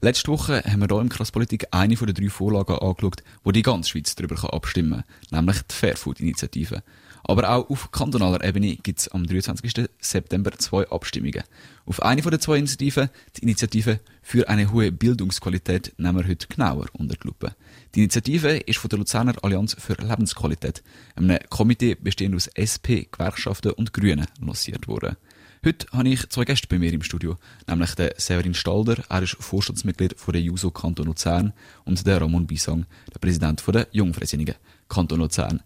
Letzte Woche haben wir hier im Krasspolitik eine von den drei Vorlagen angeschaut, wo die ganze Schweiz darüber abstimmen kann, nämlich die Fairfood-Initiative. Aber auch auf kantonaler Ebene gibt es am 23. September zwei Abstimmungen. Auf eine von den zwei Initiativen, die Initiative für eine hohe Bildungsqualität, nehmen wir heute genauer unter die Lupe. Die Initiative ist von der Luzerner Allianz für Lebensqualität, einem Komitee bestehend aus SP, Gewerkschaften und Grünen, lanciert worden. Heute habe ich zwei Gäste bei mir im Studio, nämlich den Severin Stalder, er ist Vorstandsmitglied von der JUSO Kanton Luzern und der Ramon Bisang, der Präsident von der Jungfreisinnigen Kanton Luzern.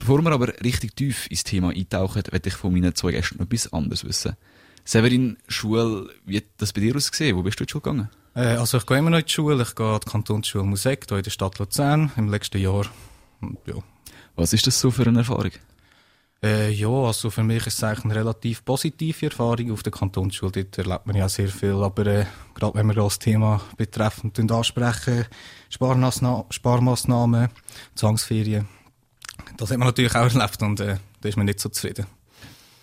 Bevor wir aber richtig tief ins Thema eintauchen, werde ich von meinen zwei Gästen noch etwas anderes wissen. Severin, Schule, wie hat das bei dir ausgesehen? Wo bist du in die Schule gegangen? Äh, also ich gehe immer noch in die Schule. Ich gehe an die Kantonsschule Musik hier in der Stadt Luzern im letzten Jahr. Und, ja. Was ist das so für eine Erfahrung? Äh, ja, also für mich ist es eigentlich eine relativ positive Erfahrung. Auf der Kantonsschule dort erlebt man ja sehr viel, aber äh, gerade wenn wir das Thema betreffend ansprechen, Sparmaßnahmen, Sparmaßnahmen, Zwangsferien, das hat man natürlich auch erlebt und äh, da ist man nicht so zufrieden.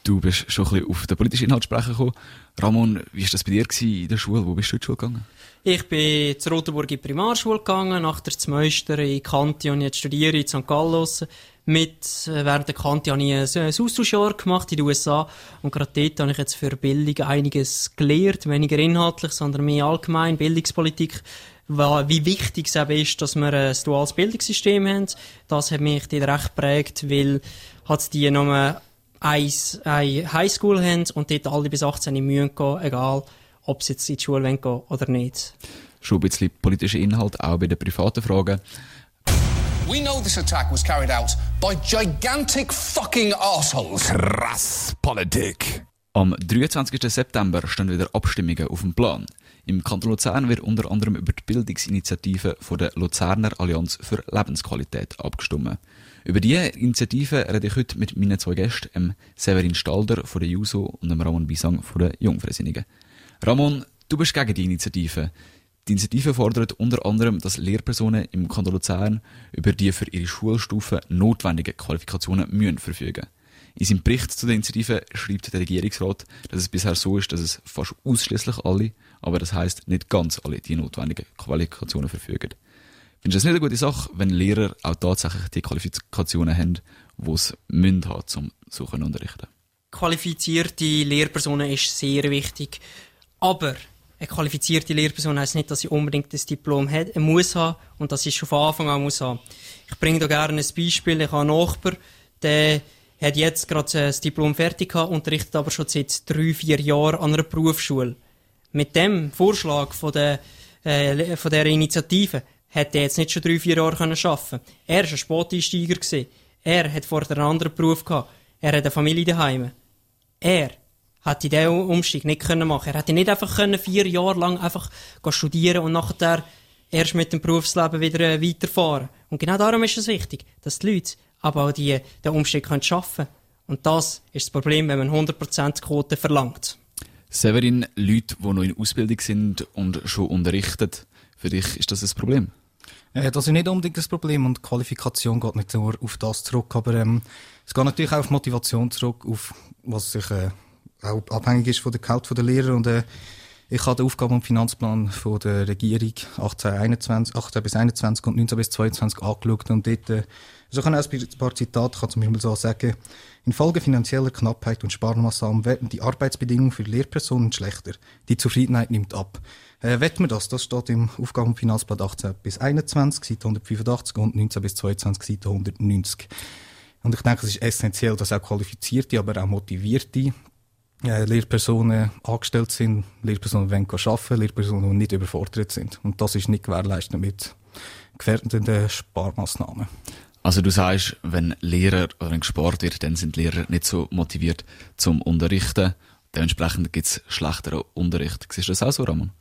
Du bist schon ein bisschen auf den politischen Inhalt sprechen gekommen. Ramon, wie war das bei dir in der Schule? Wo bist du in die Schule gegangen? Ich bin zur Rotenburg in die Primarschule gegangen, nach der Zmeister in Kanti und jetzt studiere ich in St. Gallos. Mit, äh, während der Kanti habe ich ein, ein Austauschjahr gemacht in den USA und gerade dort habe ich jetzt für Bildung einiges gelernt, weniger inhaltlich, sondern mehr allgemein, Bildungspolitik, wie wichtig es eben ist, dass wir ein duales Bildungssystem haben. Das hat mich dort recht geprägt, weil hat die nur eine Highschool haben und dort alle bis 18 in Mühen gehen, egal ob sie jetzt in die Schule gehen oder nicht. Schon ein bisschen politischer Inhalt, auch bei den privaten Fragen. We know this attack was carried out by gigantic fucking assholes. Krass Politik. Am 23. September stehen wieder Abstimmungen auf dem Plan. Im Kanton Luzern wird unter anderem über die Bildungsinitiative von der Luzerner Allianz für Lebensqualität abgestimmt. Über diese Initiative rede ich heute mit meinen zwei Gästen, dem Severin Stalder von der JUSO und dem Ramon Bisang von der Jungfreisinnigen. Ramon, du bist gegen die Initiative. Die Initiative fordert unter anderem, dass Lehrpersonen im Kanton Luzern über die für ihre Schulstufe notwendigen Qualifikationen müssen verfügen. In seinem Bericht zu der Initiative schreibt der Regierungsrat, dass es bisher so ist, dass es fast ausschließlich alle, aber das heißt nicht ganz alle, die notwendigen Qualifikationen verfügen. Findest du das nicht eine gute Sache, wenn Lehrer auch tatsächlich die Qualifikationen haben, die sie müssen haben, um so zu unterrichten? Qualifizierte Lehrpersonen ist sehr wichtig. Aber eine qualifizierte Lehrperson heisst nicht, dass sie unbedingt das Diplom hat, muss haben und dass sie schon von Anfang an muss haben. Ich bringe da gerne ein Beispiel. Ich habe einen Nachbar, der hat jetzt gerade das Diplom fertig gehabt, unterrichtet aber schon seit drei, vier Jahren an einer Berufsschule. Mit dem Vorschlag von der, äh, von der Initiative hätte er jetzt nicht schon drei, vier Jahre können arbeiten Er war ein Sporteinsteiger. Er hat vorher einen anderen Beruf gehabt. Er hat eine Familie daheim. Er hätte diesen Umstieg nicht können machen. Er hätte nicht einfach können vier Jahre lang einfach studieren und nachher erst mit dem Berufsleben wieder äh, weiterfahren. Und genau darum ist es wichtig, dass die Leute aber auch die, den Umstieg können schaffen. Und das ist das Problem, wenn man 100% Quote verlangt. Severin, Leute, die noch in Ausbildung sind und schon unterrichten, für dich ist das ein Problem? Äh, das ist nicht unbedingt das Problem und Qualifikation geht nicht nur auf das zurück, aber ähm, es geht natürlich auch auf Motivation zurück, auf was sich äh, auch abhängig ist von der Gehalt der Lehrer und äh, ich habe den Aufgaben- und Finanzplan von der Regierung 18, 21, 18 bis 21 und 19 bis 22 angeschaut und dort, äh, so kann ich ein paar Zitate, kann zum Beispiel so sagen, infolge finanzieller Knappheit und Sparmaßnahmen werden die Arbeitsbedingungen für Lehrpersonen schlechter. Die Zufriedenheit nimmt ab. Äh, wetten wir das? Das steht im Aufgaben- und Finanzplan 18 bis 21, Seite 185 und 19 bis 22, Seite 190. Und ich denke, es ist essentiell, dass auch qualifizierte, aber auch motivierte äh, Lehrpersonen angestellt sind, Lehrpersonen wollen arbeiten, Lehrpersonen, die nicht überfordert sind. Und das ist nicht gewährleistet mit gefährdenden Sparmaßnahmen. Also du sagst, wenn Lehrer oder gespart wird, dann sind Lehrer nicht so motiviert zum Unterrichten. Dementsprechend gibt es schlechteren Unterricht. Siehst du das auch so, Ramon?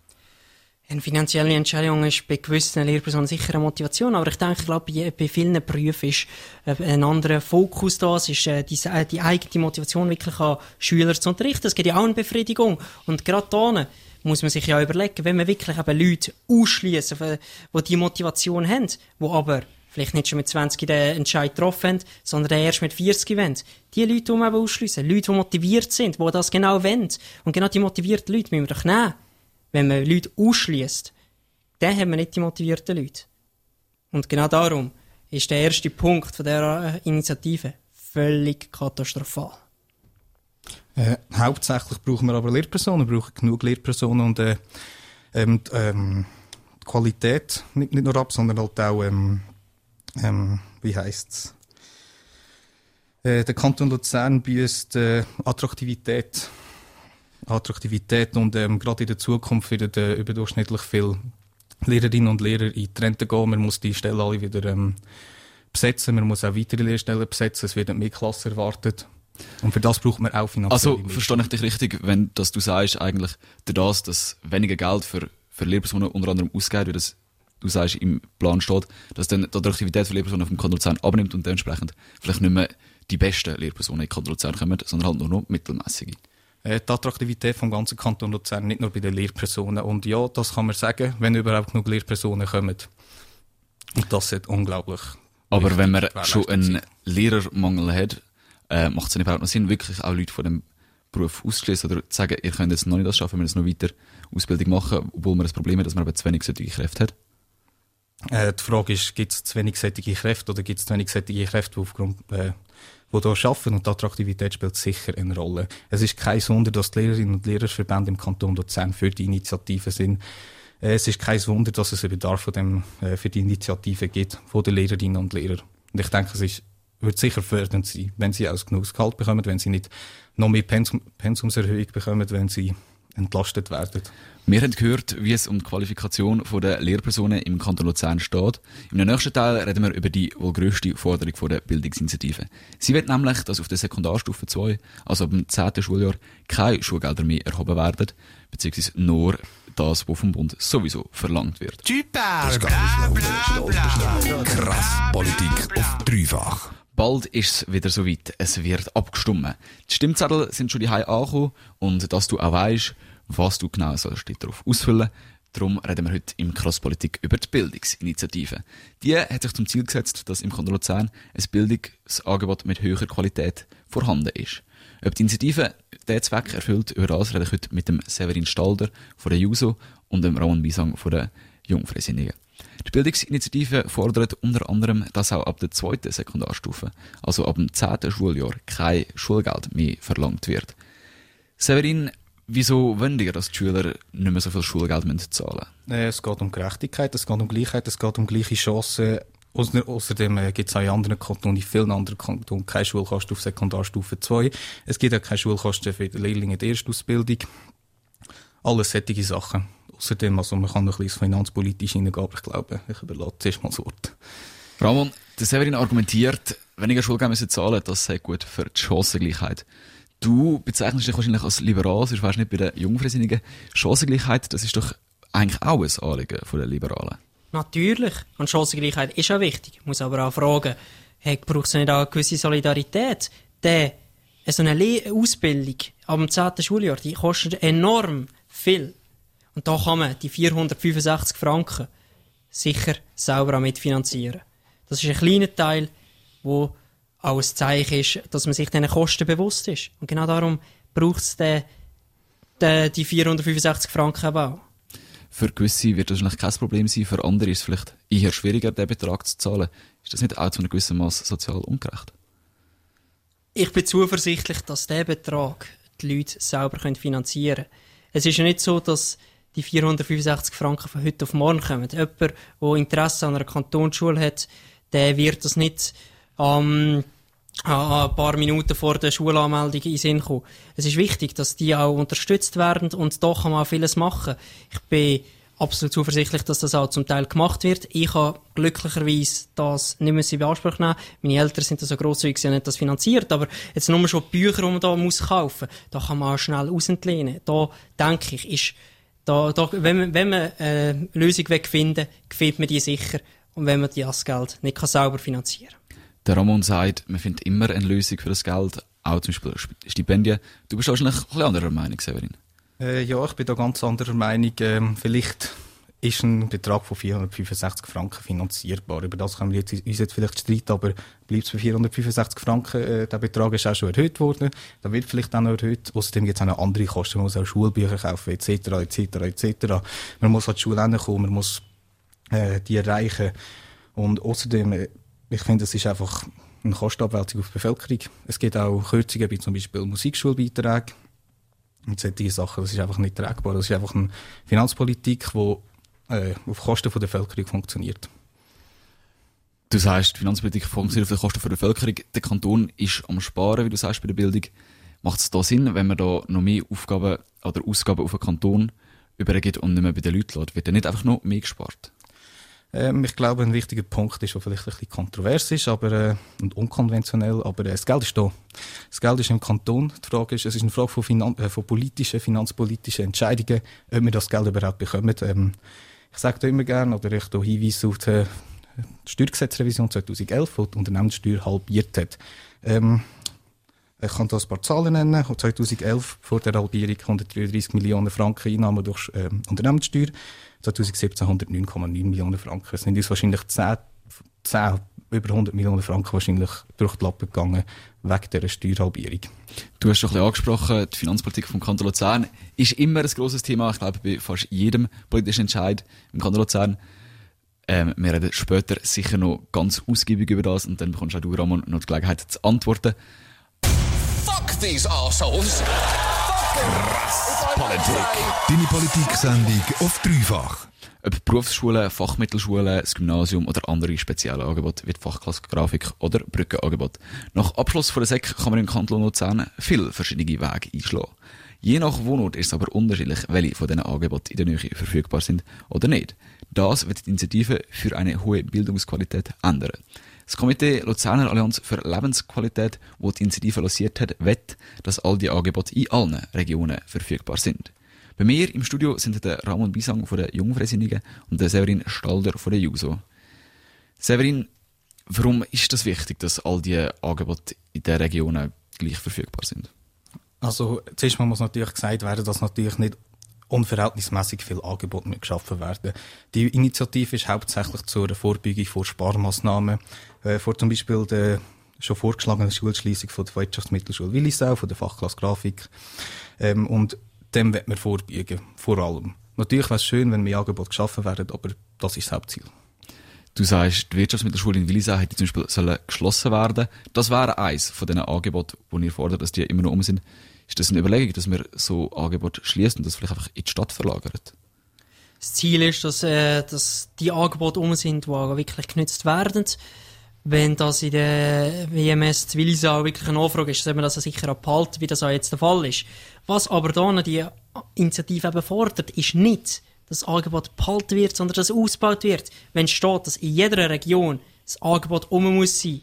Eine finanzielle Entscheidung ist bei gewissen Lehrpersonen sicher eine Motivation, aber ich denke, glaube, bei, vielen Berufen ist äh, ein anderer Fokus da. Es ist äh, die, äh, die eigene Motivation, wirklich an Schüler zu unterrichten. Es gibt ja auch eine Befriedigung. Und gerade da muss man sich ja überlegen, wenn man wirklich eben Leute ausschließen, die die Motivation haben, die aber vielleicht nicht schon mit 20 den Entscheid getroffen haben, sondern erst mit 40 wollen. Die Leute, die man eben ausschliessen, Leute, die motiviert sind, die das genau wollen. Und genau die motivierten Leute müssen wir doch nehmen wenn man Leute ausschließt, dann haben wir nicht die motivierten Leute. Und genau darum ist der erste Punkt von dieser Initiative völlig katastrophal. Äh, hauptsächlich brauchen wir aber Lehrpersonen, brauchen genug Lehrpersonen und äh, ähm, ähm, die Qualität nicht, nicht nur ab, sondern halt auch, ähm, ähm, wie heisst's? Äh, der Kanton Luzern büßt äh, Attraktivität Attraktivität und ähm, gerade in der Zukunft werden äh, überdurchschnittlich viele Lehrerinnen und Lehrer in die Rente gehen. Man muss die Stellen alle wieder ähm, besetzen, man muss auch weitere Lehrstellen besetzen, es werden mehr Klassen erwartet. Und für das braucht man auch finanzielle Also, verstehe ich dich richtig, wenn dass du sagst, eigentlich, das, dass weniger Geld für, für Lehrpersonen unter anderem ausgeht, wie das du sagst, im Plan steht, dass dann die Attraktivität für Lehrpersonen auf dem Kanton Luzern abnimmt und dementsprechend vielleicht nicht mehr die besten Lehrpersonen in Kanton Luzern kommen, sondern halt nur noch mittelmäßige. Äh, die Attraktivität vom ganzen Kanton Luzern, nicht nur bei den Lehrpersonen. Und ja, das kann man sagen, wenn überhaupt genug Lehrpersonen kommen. Und das ist unglaublich. Aber wenn man schon einen Lehrermangel hat, äh, macht es überhaupt noch Sinn, wirklich auch Leute von dem Beruf auszuschließen oder zu sagen, ihr könnt jetzt noch nicht das schaffen, wir müssen noch weiter Ausbildung machen, obwohl man das Problem hat, dass man aber zu wenig solche Kräfte hat? Äh, die Frage ist, gibt es zu wenig sättige Kräfte oder gibt es zu wenig sättige Kräfte, die aufgrund äh, die hier arbeiten und die Attraktivität spielt sicher eine Rolle. Es ist kein Wunder, dass die Lehrerinnen und Lehrerverbände im Kanton Luzern für die Initiative sind. Äh, es ist kein Wunder, dass es einen Bedarf äh, für die Initiative gibt, von den Lehrerinnen und Lehrern. Und ich denke, es ist, wird sicher fördernd sein, wenn sie auch genug Gehalt bekommen, wenn sie nicht noch mehr Pensum, Pensumserhöhung bekommen, wenn sie entlastet werden. Wir haben gehört, wie es um die Qualifikation der Lehrpersonen im Kanton Luzern steht. Im nächsten Teil reden wir über die wohl grösste Forderung der Bildungsinitiative. Sie wird nämlich, dass auf der Sekundarstufe 2, also ab dem 10. Schuljahr, keine Schulgelder mehr erhoben werden, beziehungsweise nur das, was vom Bund sowieso verlangt wird. Typer! Bla, bla, bla, Krass Politik auf dreifach. Bald ist es wieder soweit. Es wird abgestimmt. Die Stimmzettel sind schon die angekommen und dass du auch weißt, was du genau sollst darauf ausfüllen Darum reden wir heute im Crosspolitik über die Bildungsinitiative. Die hat sich zum Ziel gesetzt, dass im Kanton Luzern ein Bildungsangebot mit höherer Qualität vorhanden ist. Ob die Initiative diesen Zweck erfüllt, über das rede ich heute mit dem Severin Stalder von der JUSO und dem Ramon Wiesang von der Jungfreisinnigen. Die Bildungsinitiative fordert unter anderem, dass auch ab der zweiten Sekundarstufe, also ab dem zehnten Schuljahr, kein Schulgeld mehr verlangt wird. Severin, Wieso wollen ihr, dass die Schüler nicht mehr so viel Schulgeld müssen zahlen müssen? Es geht um Gerechtigkeit, es geht um Gleichheit, es geht um gleiche Chancen. Außerdem äh, gibt es auch in anderen Kantonen, in vielen anderen Kantonen, keine Schulkosten auf Sekundarstufe 2. Es gibt auch keine Schulkosten für die Lehrlinge der Erstausbildung. Alles solche Sachen. Außerdem, also man kann noch ein bisschen finanzpolitisch hineingehen, aber ich glaube, ich überlasse zuerst mal das Wort. Ramon, der Severin argumentiert, weniger Schulgeld müssen zahlen, das sei gut für die Chancengleichheit. Du bezeichnest dich wahrscheinlich als liberal, sonst wärst nicht bei der Jungfreisinnigen. Chancengleichheit, das ist doch eigentlich auch ein Anliegen der Liberalen. Natürlich. Und Chancengleichheit ist auch wichtig. Ich muss aber auch fragen, hey, braucht es nicht auch eine gewisse Solidarität? Denn so eine Ausbildung am 10. Schuljahr, die kostet enorm viel. Und da kann man die 465 Franken sicher selber auch mitfinanzieren. Das ist ein kleiner Teil, wo auch ein Zeichen ist, dass man sich diesen Kosten bewusst ist. Und genau darum braucht es den, den, die 465 Franken auch. Für gewisse wird das wahrscheinlich kein Problem sein, für andere ist es vielleicht eher schwieriger, den Betrag zu zahlen. Ist das nicht auch zu einem gewissen Maß sozial ungerecht? Ich bin zuversichtlich, dass dieser Betrag die Leute selber finanzieren können. Es ist ja nicht so, dass die 465 Franken von heute auf morgen kommen. Jemand, der Interesse an einer Kantonsschule hat, der wird das nicht ähm, ein paar Minuten vor der Schulanmeldung in Sinn kommen. Es ist wichtig, dass die auch unterstützt werden und da kann man auch vieles machen. Ich bin absolut zuversichtlich, dass das auch zum Teil gemacht wird. Ich habe glücklicherweise das nicht mehr in Anspruch nehmen. Meine Eltern sind da so grosszügig, sie haben das finanziert, aber jetzt nur schon die Bücher, die man da muss kaufen, da kann man auch schnell ausentlehnen. Da denke ich, ist Da, da, wenn man, wenn man äh, eine Lösung finden findet man die sicher. Und wenn man das Geld nicht kann sauber finanzieren Der Ramon sagt, man findet immer eine Lösung für das Geld, auch zum Beispiel Stipendien. Du bist wahrscheinlich ein bisschen anderer Meinung, Severin. Äh, ja, ich bin da ganz anderer Meinung. Ähm, vielleicht ist ein Betrag von 465 Franken finanzierbar. Über das können wir jetzt, uns jetzt vielleicht streiten, aber bleibt es bei 465 Franken, äh, der Betrag ist auch schon erhöht worden. Da wird vielleicht auch noch erhöht. Außerdem gibt es auch noch andere Kosten. Man muss auch Schulbücher kaufen, etc., etc., etc. Man muss an die Schule kommen, man muss äh, die erreichen. Und außerdem, äh, ich finde, es ist einfach eine Kostenabwälzung auf die Bevölkerung. Es gibt auch Kürzungen wie zum Beispiel Musikschulbeiträge und solche Sachen. Das ist einfach nicht tragbar. Das ist einfach eine Finanzpolitik, die äh, auf Kosten der Bevölkerung funktioniert. Du sagst, die Finanzpolitik funktioniert auf Kosten der Bevölkerung. Der Kanton ist am Sparen, wie du sagst, bei der Bildung. Macht es da Sinn, wenn man da noch mehr Aufgaben oder Ausgaben auf den Kanton übergeht und nicht mehr bei den Leuten lässt? Wird da nicht einfach noch mehr gespart? Ähm, ich glaube, ein wichtiger Punkt ist, der vielleicht ein bisschen kontrovers ist aber, äh, und unkonventionell, aber äh, das Geld ist da. Das Geld ist im Kanton. Die Frage ist, es ist eine Frage von, Finan äh, von politischen, finanzpolitischen Entscheidungen, ob wir das Geld überhaupt bekommen. Ähm, ich sage da immer gerne, oder ich hinweise auf die Steuergesetzrevision 2011, die die Unternehmenssteuer halbiert hat. Ähm, ich kann da ein paar Zahlen nennen. 2011 vor der Halbierung 133 Millionen Franken Einnahmen durch ähm, Unternehmenssteuer. 2017 109,9 Millionen Franken. Es sind uns wahrscheinlich 10, 10, über 100 Millionen Franken wahrscheinlich durch die Lappen gegangen wegen dieser Steuerhalbierung. Du hast schon ein bisschen angesprochen, die Finanzpolitik vom Kanton Luzern ist immer ein grosses Thema. Ich glaube, bei fast jedem politischen Entscheid im Kanton Luzern. Ähm, wir reden später sicher noch ganz ausgiebig über das und dann bekommst auch du, Ramon, noch die Gelegenheit zu antworten. These assholes! Krass Politik. Deine Politik-Sendung auf dreifach. Ob Berufsschulen, Fachmittelschulen, das Gymnasium oder andere spezielle Angebote wie Fachklasse Grafik oder Brückenangebot. Nach Abschluss von der SEC kann man im Kanton Luzern viele verschiedene Wege einschlagen. Je nach Wohnort ist es aber unterschiedlich, welche von diesen Angeboten in der Nähe verfügbar sind oder nicht. Das wird die Initiative für eine hohe Bildungsqualität ändern. Das Komitee Luzerner Allianz für Lebensqualität, wo die Initiative lanciert hat, wett, dass all die Angebote in allen Regionen verfügbar sind. Bei mir im Studio sind der Ramon Bisang von der Jungfreisinnigen und der Severin Stalder von der JUSO. Severin, warum ist das wichtig, dass all die Angebote in den Regionen gleich verfügbar sind? Also, zuerst mal muss natürlich gesagt werden, dass natürlich nicht unverhältnismäßig viel Angebot geschaffen werden. Die Initiative ist hauptsächlich zur Vorbeugung von Sparmaßnahmen, äh, vor zum Beispiel der schon vorgeschlagenen Schulschließung von der Wirtschaftsmittelschule Willisau, von der Fachklasse Grafik. Ähm, und dem wird man vorbeugen, vor allem. Natürlich wäre es schön, wenn mehr Angebote geschaffen werden, aber das ist das Hauptziel. Du sagst, die Wirtschaftsmittelschule in Willisau hätte zum Beispiel sollen geschlossen werden. Das wäre eins von diesen Angeboten, wo ihr fordert, dass die immer noch um sind. Ist das eine Überlegung, dass wir so Angebote schließen und das vielleicht einfach in die Stadt verlagert? Das Ziel ist, dass, äh, dass die Angebote um sind, die wirklich genutzt werden. Wenn das in der WMS Willisau wirklich eine Anfrage ist, soll man das sicher abhalten, wie das auch jetzt der Fall ist. Was aber da die Initiative eben fordert, ist nicht, dass das Angebot behalten wird, sondern dass es ausgebaut wird. Wenn steht, dass in jeder Region das Angebot um muss sein,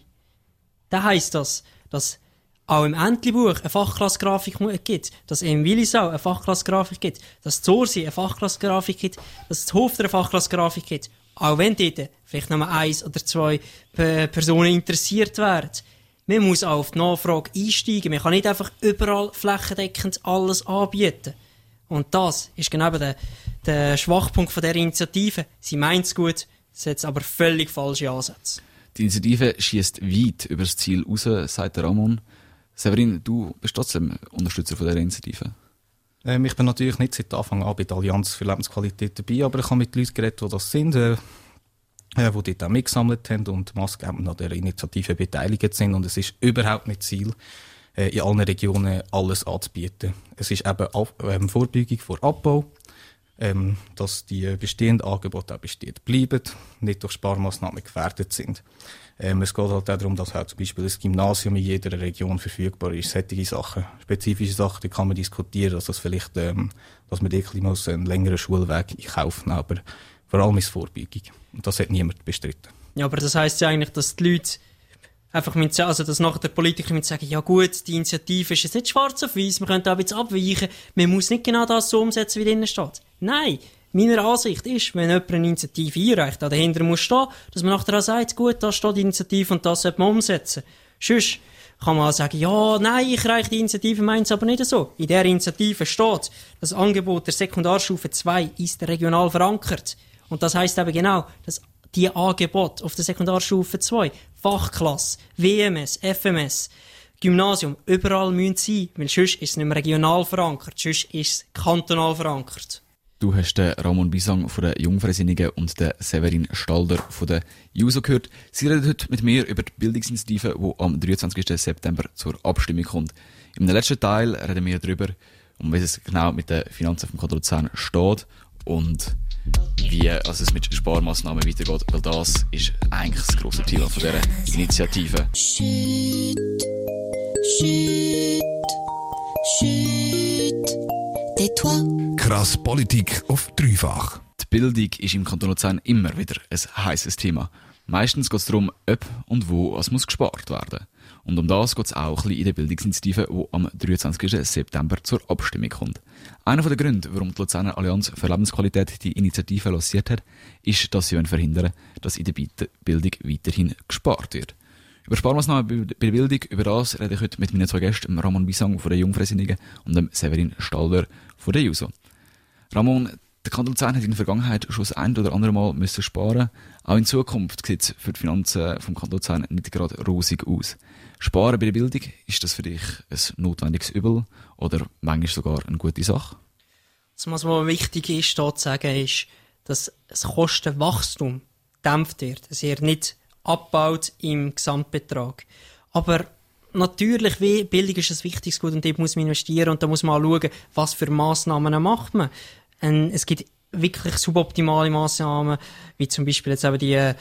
dann heisst das, dass auch im Entlebuch eine Fachklassgrafik gibt, dass im Willisau eine Fachklassgrafik gibt, dass Zorsi eine Fachklassgrafik gibt, dass es Hofter eine Fachklassgrafik gibt. Auch wenn dort vielleicht nur eins oder zwei Personen interessiert werden. Man muss auch auf die Nachfrage einsteigen. Man kann nicht einfach überall flächendeckend alles anbieten. Und das ist genau der, der Schwachpunkt von der Initiative. Sie meint es gut, setzt aber völlig falsche Ansätze. Die Initiative schießt weit über das Ziel raus, sagt der Ramon. Severin, du bist trotzdem Unterstützer von dieser Initiative. Ähm, ich bin natürlich nicht seit Anfang an bei der Allianz für Lebensqualität dabei, aber ich habe mit Leuten geredet, die das sind, äh, äh, die dort auch mitgesammelt haben und maßgebend an der Initiative beteiligt sind. Und es ist überhaupt nicht Ziel, äh, in allen Regionen alles anzubieten. Es ist eben Ab ähm, Vorbeugung vor Abbau, ähm, dass die bestehenden Angebote auch bestehen bleiben, nicht durch Sparmaßnahmen gefährdet sind. Ähm, es geht halt auch darum, dass halt zum Beispiel ein Gymnasium in jeder Region verfügbar ist. Solche Sachen, spezifische Sachen, die kann man diskutieren, dass das vielleicht, ähm, dass man wirklich muss einen längeren Schulweg in Kauf nehmen, aber vor allem ist Vorbeugung. Und das hat niemand bestritten. Ja, aber das heisst ja eigentlich, dass die Leute einfach mit, also dass nachher der Politiker mit sagen, ja gut, die Initiative ist jetzt nicht schwarz auf weiß, man könnte auch bisschen abweichen, man muss nicht genau das so umsetzen, wie drinnen steht. Nein, meiner Ansicht ist, wenn jemand eine Initiative einreicht, da dahinter muss stehen, dass man nachher auch sagt, gut, da steht die Initiative und das sollte man umsetzen. Sonst kann man auch sagen, ja, nein, ich reiche die Initiative, meins aber nicht so. In der Initiative steht, das Angebot der Sekundarstufe 2 ist regional verankert. Und das heißt eben genau, dass die Angebote auf der Sekundarstufe 2, Fachklasse, WMS, FMS, Gymnasium, überall müssen sein, weil sonst ist es nicht mehr regional verankert, sonst ist es kantonal verankert. Du hast den Ramon Bisang von der Jungfreisinnigen und den Severin Stalder von der JUSO gehört. Sie reden heute mit mir über die Bildungsinitiative, die am 23. September zur Abstimmung kommt. Im letzten Teil reden wir darüber, um was es genau mit den Finanzen vom Kanton Luzern steht und wie also es mit Sparmaßnahmen weitergeht, weil das ist eigentlich das grosse Thema von dieser Initiative. Chut, chut, chut, tais-toi. Krass Politik auf dreifach. Die Bildung ist im Kanton Luzern immer wieder ein heißes Thema. Meistens geht es darum, ob und wo es muss gespart werden. Und um das geht es auch ein bisschen in der Bildungsinitiative, die am 23. September zur Abstimmung kommt. Einer der Gründe, warum die Luzerner Allianz für Lebensqualität die Initiative lanciert hat, ist, dass sie verhindern dass in der Bildung weiterhin gespart wird. Über Sparmaßnahmen bei der Bildung, über das rede ich heute mit meinen zwei Gästen, Ramon Bisang von der Jungfreisinnigen und dem Severin Stalder von der JUSO. Ramon, der Kanton Luzern hat in der Vergangenheit schon das ein oder andere Mal müssen sparen. Auch in Zukunft sieht es für die Finanzen vom Kanton Luzern nicht gerade rosig aus. Sparen bei der Bildung, ist das für dich ein notwendiges Übel oder manchmal sogar eine gute Sache? Was mir wichtig ist, hier zu sagen, ist, dass das Kostenwachstum dämpft wird. Es wird nicht abbaut im Gesamtbetrag. Aber natürlich, wie Bildung ist ein wichtiges Gut und dort muss man investieren und da muss man auch schauen, was für Massnahmen macht man. Und es gibt wirklich suboptimale Massnahmen, wie zum Beispiel jetzt eben die äh,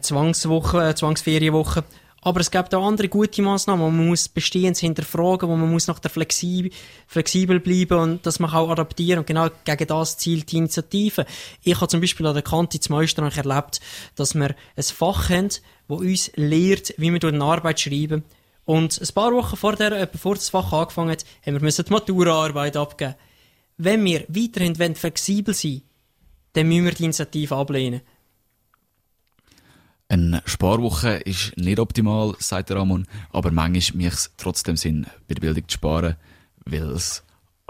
Zwangswoche, äh, Zwangsferienwoche. Aber es gibt auch andere gute Massnahmen, wo man muss Bestehendes hinterfragen, wo man muss nach der flexibel, flexibel bleiben und dass man auch adaptieren und genau gegen das zielt die Initiative. Ich habe zum Beispiel an der Kante zum Österreich erlebt, dass wir ein Fach haben, wo uns lehrt, wie wir eine Arbeit schreiben. Und ein paar Wochen vor der, bevor das Fach angefangen hat, haben wir die Maturaarbeit abgeben. Wenn wir weiterhin flexibel sein wollen, dann müssen wir die Initiative ablehnen. Eine Sparwoche ist nicht optimal, sagt der Ramon, aber manchmal macht es trotzdem Sinn, bei der Bildung zu sparen, weil es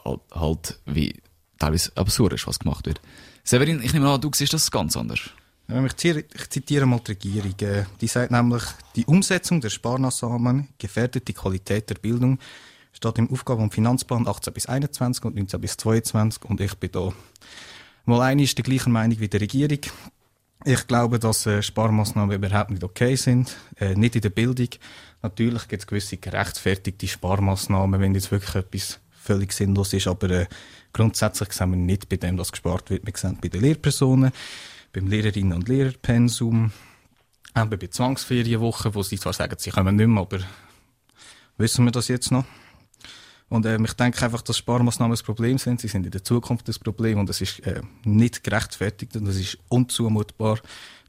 halt, wie teilweise absurd ist, was gemacht wird. Severin, ich nehme an, du siehst das ganz anders. Ich zitiere, ich zitiere mal die Regierung. Äh, die sagt nämlich, die Umsetzung der Sparmaßnahmen gefährdet die Qualität der Bildung, steht im Aufgaben- und Finanzplan 18 bis 21 und 19 bis 22 und ich bin da mal eine ist der gleichen Meinung wie die Regierung. Ich glaube, dass äh, Sparmaßnahmen überhaupt nicht okay sind, äh, nicht in der Bildung. Natürlich gibt es gewisse gerechtfertigte Sparmaßnahmen, wenn jetzt wirklich etwas völlig sinnlos ist, aber äh, grundsätzlich sehen wir nicht bei dem, was gespart wird. Wir sehen bei den Lehrpersonen, beim Lehrerinnen- und Lehrerpensum, eben bei Zwangsferienwochen, wo sie zwar sagen, sie kommen nicht mehr, aber wissen wir das jetzt noch? Und ähm, ich denke einfach, dass Sparmaßnahmen ein Problem sind. Sie sind in der Zukunft das Problem und es ist äh, nicht gerechtfertigt und es ist unzumutbar,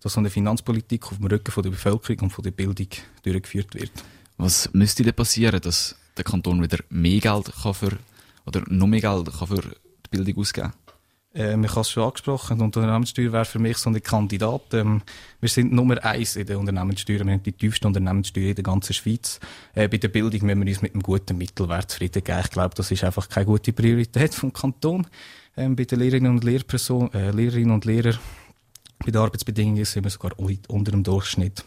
dass so eine Finanzpolitik auf dem Rücken von der Bevölkerung und von der Bildung durchgeführt wird. Was müsste denn passieren, dass der Kanton wieder mehr Geld kann für oder noch mehr Geld kann für die Bildung ausgeben kann? Äh, ich habe es schon angesprochen, die Unternehmenssteuer wäre für mich so ein Kandidat. Ähm, wir sind Nummer eins in der Unternehmenssteuer. Wir haben die tiefste Unternehmenssteuer in der ganzen Schweiz. Äh, bei der Bildung müssen wir uns mit einem guten Mittelwert zufrieden geben. Ich glaube, das ist einfach keine gute Priorität vom Kanton. Ähm, bei den Lehrerinnen und Lehrpersonen, äh, Lehrerinnen und Lehrern, bei den Arbeitsbedingungen sind wir sogar unter dem Durchschnitt.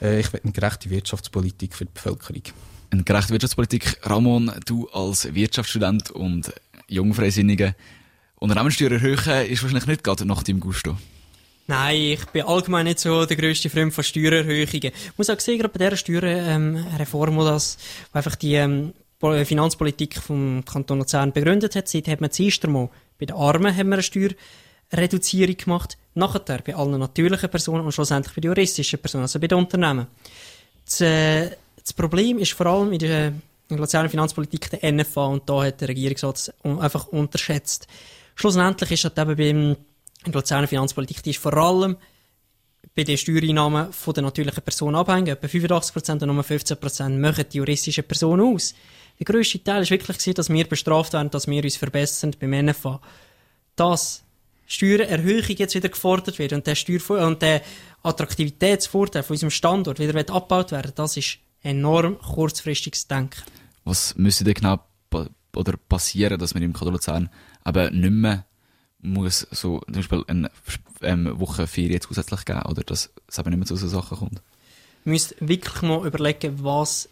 Äh, ich will eine gerechte Wirtschaftspolitik für die Bevölkerung. Eine gerechte Wirtschaftspolitik. Ramon, du als Wirtschaftsstudent und Jungfreisinniger, Unternehmenssteuer erhöhen ist wahrscheinlich nicht gerade nach deinem Gusto. Nein, ich bin allgemein nicht so der grösste Freund von Steuererhöhungen. Ich muss auch sehen, gerade bei dieser Steuerreform, ähm, das einfach die ähm, Finanzpolitik vom Kanton Luzern begründet hat, seit hat man zuerst einmal bei den Armen haben wir eine Steuerreduzierung gemacht, nachher bei allen natürlichen Personen und schlussendlich bei den juristischen Personen, also bei den Unternehmen. Das, äh, das Problem ist vor allem in der, in der Luzerner Finanzpolitik der NFA und da hat der Regierungsrat einfach unterschätzt. Schlussendlich ist das eben beim in der Luzerner Finanzpolitik, die ist vor allem bei den Steuereinnahmen von der natürlichen Person abhängig. Etwa 85% und nur 15% machen die juristischen Personen aus. Der grösste Teil ist wirklich dass wir bestraft werden, dass wir uns verbessern beim NFA. dass Steuererhöhung jetzt wieder gefordert wird und der, Steuer und der Attraktivitätsvorteil von unserem Standort wieder abgebaut werden, das ist enorm kurzfristiges Denken. Was müsste denn genau pa oder passieren, dass man im Kanton Luzern eben nicht mehr muss so zum Beispiel eine ähm, Woche Ferien zusätzlich geben oder dass es eben nicht mehr zu so Sachen kommt? Man müsste wirklich mal überlegen, was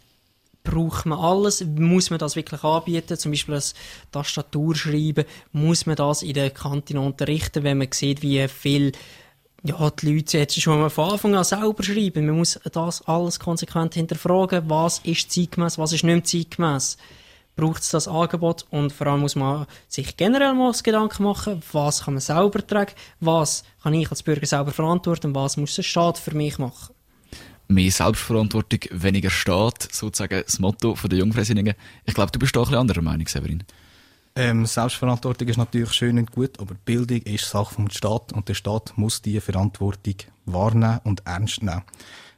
braucht man alles? Muss man das wirklich anbieten? Zum Beispiel ein Tastaturschreiben, muss man das in der Kantine unterrichten, wenn man sieht, wie viel ja, die Leute jetzt schon von Anfang an selber schreiben. Man muss das alles konsequent hinterfragen. Was ist zeitgemäß, was ist nicht zeitgemäß? Braucht es das Angebot? Und vor allem muss man sich generell mal Gedanken machen, was kann man selber tragen, was kann ich als Bürger selber verantworten, und was muss der Staat für mich machen? Mehr Selbstverantwortung, weniger Staat, sozusagen das Motto von der Jungfreisinnigen. Ich glaube, du bist doch ein bisschen anderer Meinung, Severin. Ähm, Selbstverantwortung ist natürlich schön und gut, aber Bildung ist Sache vom Staat und der Staat muss diese Verantwortung wahrnehmen und ernst nehmen.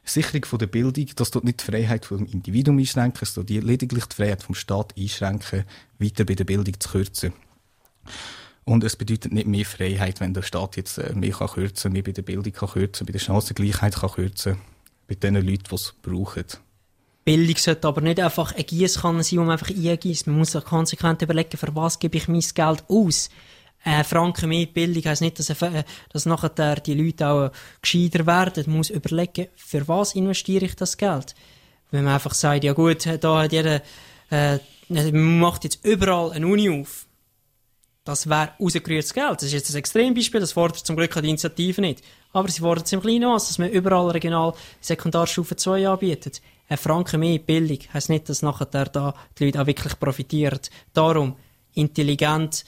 Sicherung von der Bildung, das tut nicht die Freiheit vom Individuum einschränken, tut lediglich die Freiheit vom Staat einschränken, weiter bei der Bildung zu kürzen. Und es bedeutet nicht mehr Freiheit, wenn der Staat jetzt äh, mehr kann kürzen, mehr bei der Bildung kann kürzen, bei der Chancengleichheit kann kürzen, bei den Leuten, die es brauchen. Bildung sollte aber nicht einfach ein Giesskanne sein, wo man einfach eingießt. Man muss auch konsequent überlegen, für was gebe ich mein Geld aus. Äh, Franken mehr Bildung heisst nicht, dass, äh, dass nachher die Leute auch gescheiter werden. Man muss überlegen, für was investiere ich das Geld. Wenn man einfach sagt, ja gut, da hat jeder, äh, man macht jetzt überall eine Uni auf. Das wäre rausgerührtes Geld. Das ist jetzt ein Extrembeispiel, das fordert zum Glück die Initiative nicht. Aber sie fordert es im kleinen Maß, dass man überall regional Sekundarstufe 2 anbietet. Ein Franken mehr Bildung heisst nicht, dass nachher da die Leute auch wirklich profitieren. Darum, intelligent,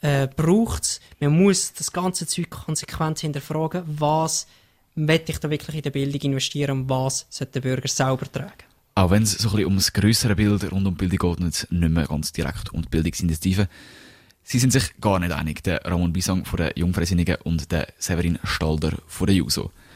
äh, braucht Man muss das ganze Zeug konsequent hinterfragen, was will ich da wirklich in der Bildung investieren und was sollte der Bürger selber tragen. Auch wenn es so ein bisschen um das grössere Bild rund um Bildung geht nicht mehr ganz direkt um die Bildungsinitiative. Sie sind sich gar nicht einig, der Ramon Bisang von der Jungfreisinnigen und der Severin Stalder von der JUSO.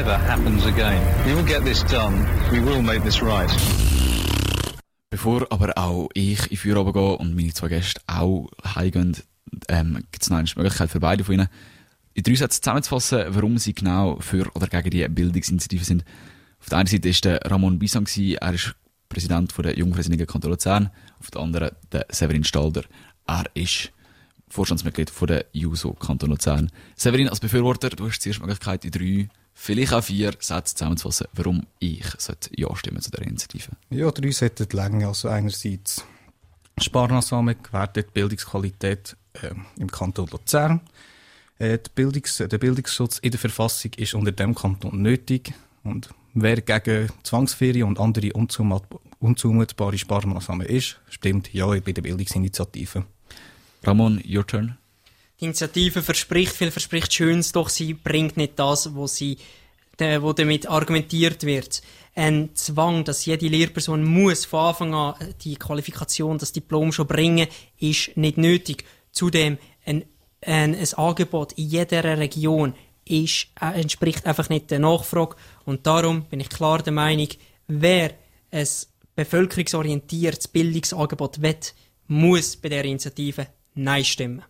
never happens again. We will get this done. We will make this right. Bevor aber auch ich in Feierabend gehe und meine zwei Gäste auch heimgehen, ähm, gibt es noch eine Möglichkeit für beide von ihnen, in drei Sätzen zusammenzufassen, warum sie genau für oder gegen die Bildungsinitiative sind. Auf der einen Seite ist der Ramon Bisang, er ist Präsident der Jungfreisinnigen Kanton Luzern, auf der anderen der Severin Stalder, er ist Vorstandsmitglied der JUSO Kanton Luzern. Severin, als Befürworter, du hast zuerst die Möglichkeit, in drei vielleicht auch vier Sätze zusammenzufassen, warum ich Ja stimmen zu der Initiative. Ja, drei sollten länger. Also einerseits Sparmaßnahmen gewährte die Bildungsqualität äh, im Kanton Luzern. Äh, Bildungs-, der Bildungsschutz in der Verfassung ist unter dem Kanton nötig. Und wer gegen Zwangsferien und andere unzumutbare Sparmaßnahmen ist, stimmt Ja bei der Bildungsinitiative. Ramon, your turn. Die Initiative verspricht viel, verspricht Schönes, doch sie bringt nicht das, wo sie, wo damit argumentiert wird. Ein Zwang, dass jede Lehrperson muss von Anfang an die Qualifikation, das Diplom schon bringen, ist nicht nötig. Zudem ein, ein, ein Angebot in jeder Region ist, äh, entspricht einfach nicht der Nachfrage und darum bin ich klar der Meinung, wer ein bevölkerungsorientiertes Bildungsangebot will, muss bei der Initiative Nein stimmen.